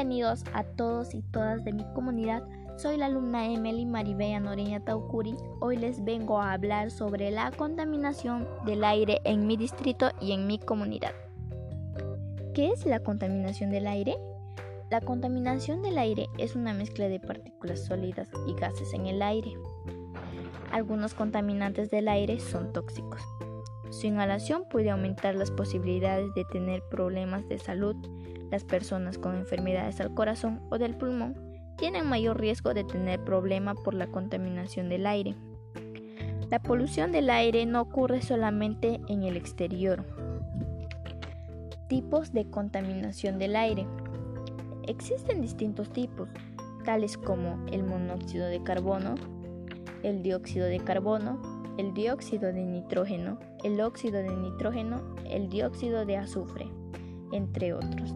Bienvenidos a todos y todas de mi comunidad. Soy la alumna Emily Maribea Noreña Taucuri. Hoy les vengo a hablar sobre la contaminación del aire en mi distrito y en mi comunidad. ¿Qué es la contaminación del aire? La contaminación del aire es una mezcla de partículas sólidas y gases en el aire. Algunos contaminantes del aire son tóxicos. Su inhalación puede aumentar las posibilidades de tener problemas de salud. Las personas con enfermedades al corazón o del pulmón tienen mayor riesgo de tener problemas por la contaminación del aire. La polución del aire no ocurre solamente en el exterior. Tipos de contaminación del aire. Existen distintos tipos, tales como el monóxido de carbono, el dióxido de carbono, el dióxido de nitrógeno, el óxido de nitrógeno, el dióxido de azufre, entre otros.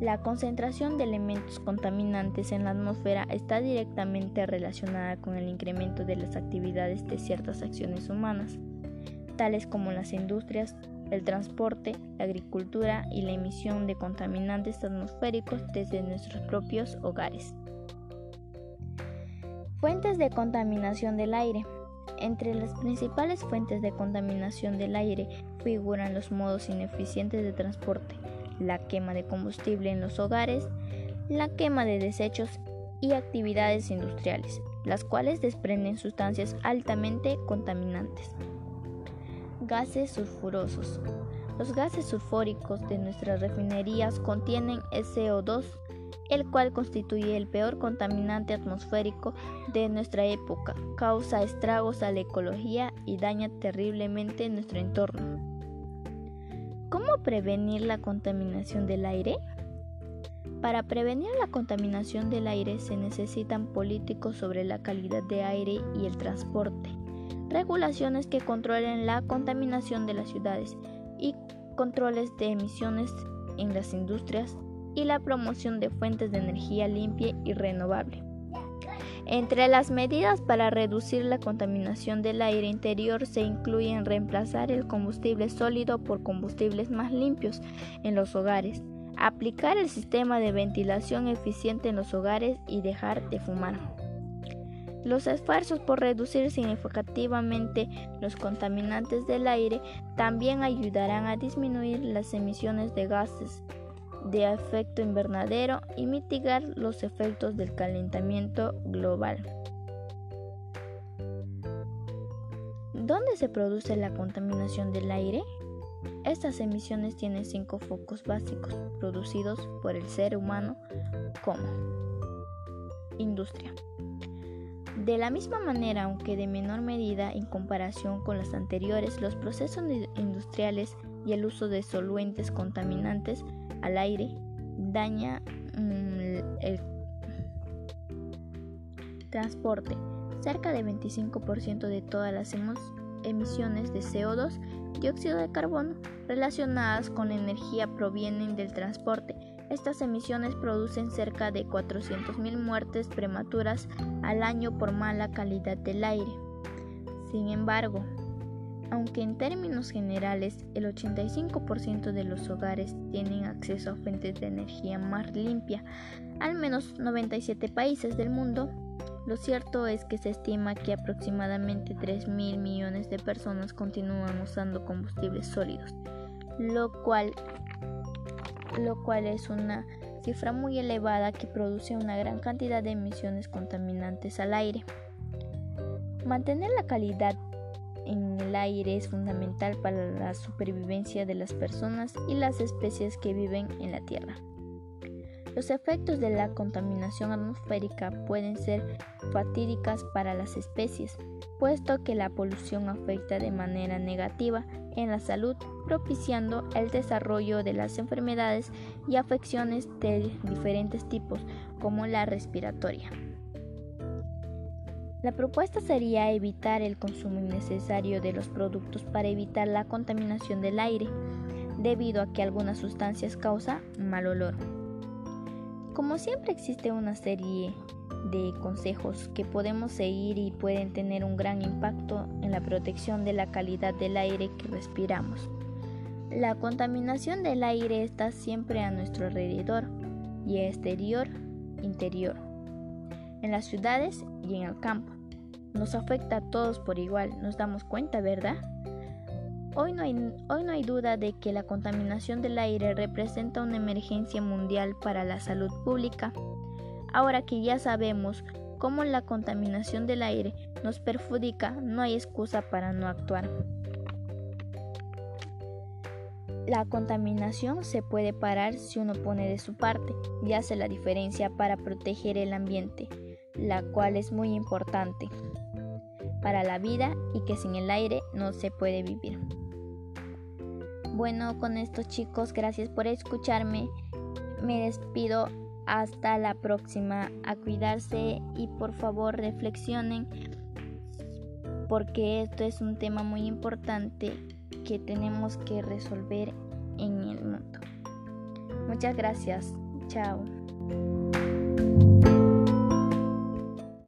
La concentración de elementos contaminantes en la atmósfera está directamente relacionada con el incremento de las actividades de ciertas acciones humanas, tales como las industrias, el transporte, la agricultura y la emisión de contaminantes atmosféricos desde nuestros propios hogares. Fuentes de contaminación del aire. Entre las principales fuentes de contaminación del aire figuran los modos ineficientes de transporte, la quema de combustible en los hogares, la quema de desechos y actividades industriales, las cuales desprenden sustancias altamente contaminantes. Gases sulfurosos. Los gases sulfúricos de nuestras refinerías contienen SO2 el cual constituye el peor contaminante atmosférico de nuestra época, causa estragos a la ecología y daña terriblemente nuestro entorno. ¿Cómo prevenir la contaminación del aire? Para prevenir la contaminación del aire se necesitan políticos sobre la calidad de aire y el transporte, regulaciones que controlen la contaminación de las ciudades y controles de emisiones en las industrias y la promoción de fuentes de energía limpia y renovable. Entre las medidas para reducir la contaminación del aire interior se incluyen reemplazar el combustible sólido por combustibles más limpios en los hogares, aplicar el sistema de ventilación eficiente en los hogares y dejar de fumar. Los esfuerzos por reducir significativamente los contaminantes del aire también ayudarán a disminuir las emisiones de gases de efecto invernadero y mitigar los efectos del calentamiento global. ¿Dónde se produce la contaminación del aire? Estas emisiones tienen cinco focos básicos producidos por el ser humano como industria. De la misma manera, aunque de menor medida en comparación con las anteriores, los procesos industriales y el uso de soluentes contaminantes al aire daña mm, el transporte. Cerca del 25% de todas las emisiones de CO2, dióxido de carbono, relacionadas con energía provienen del transporte. Estas emisiones producen cerca de 400.000 muertes prematuras al año por mala calidad del aire. Sin embargo, aunque en términos generales el 85% de los hogares tienen acceso a fuentes de energía más limpia, al menos 97 países del mundo, lo cierto es que se estima que aproximadamente 3 mil millones de personas continúan usando combustibles sólidos, lo cual, lo cual es una cifra muy elevada que produce una gran cantidad de emisiones contaminantes al aire. Mantener la calidad el aire es fundamental para la supervivencia de las personas y las especies que viven en la Tierra. Los efectos de la contaminación atmosférica pueden ser fatídicas para las especies, puesto que la polución afecta de manera negativa en la salud, propiciando el desarrollo de las enfermedades y afecciones de diferentes tipos, como la respiratoria. La propuesta sería evitar el consumo innecesario de los productos para evitar la contaminación del aire, debido a que algunas sustancias causan mal olor. Como siempre existe una serie de consejos que podemos seguir y pueden tener un gran impacto en la protección de la calidad del aire que respiramos. La contaminación del aire está siempre a nuestro alrededor, y exterior, interior, en las ciudades y en el campo. Nos afecta a todos por igual, nos damos cuenta, ¿verdad? Hoy no, hay, hoy no hay duda de que la contaminación del aire representa una emergencia mundial para la salud pública. Ahora que ya sabemos cómo la contaminación del aire nos perjudica, no hay excusa para no actuar. La contaminación se puede parar si uno pone de su parte y hace la diferencia para proteger el ambiente, la cual es muy importante para la vida y que sin el aire no se puede vivir. Bueno, con esto chicos, gracias por escucharme. Me despido hasta la próxima. A cuidarse y por favor reflexionen porque esto es un tema muy importante que tenemos que resolver en el mundo. Muchas gracias. Chao.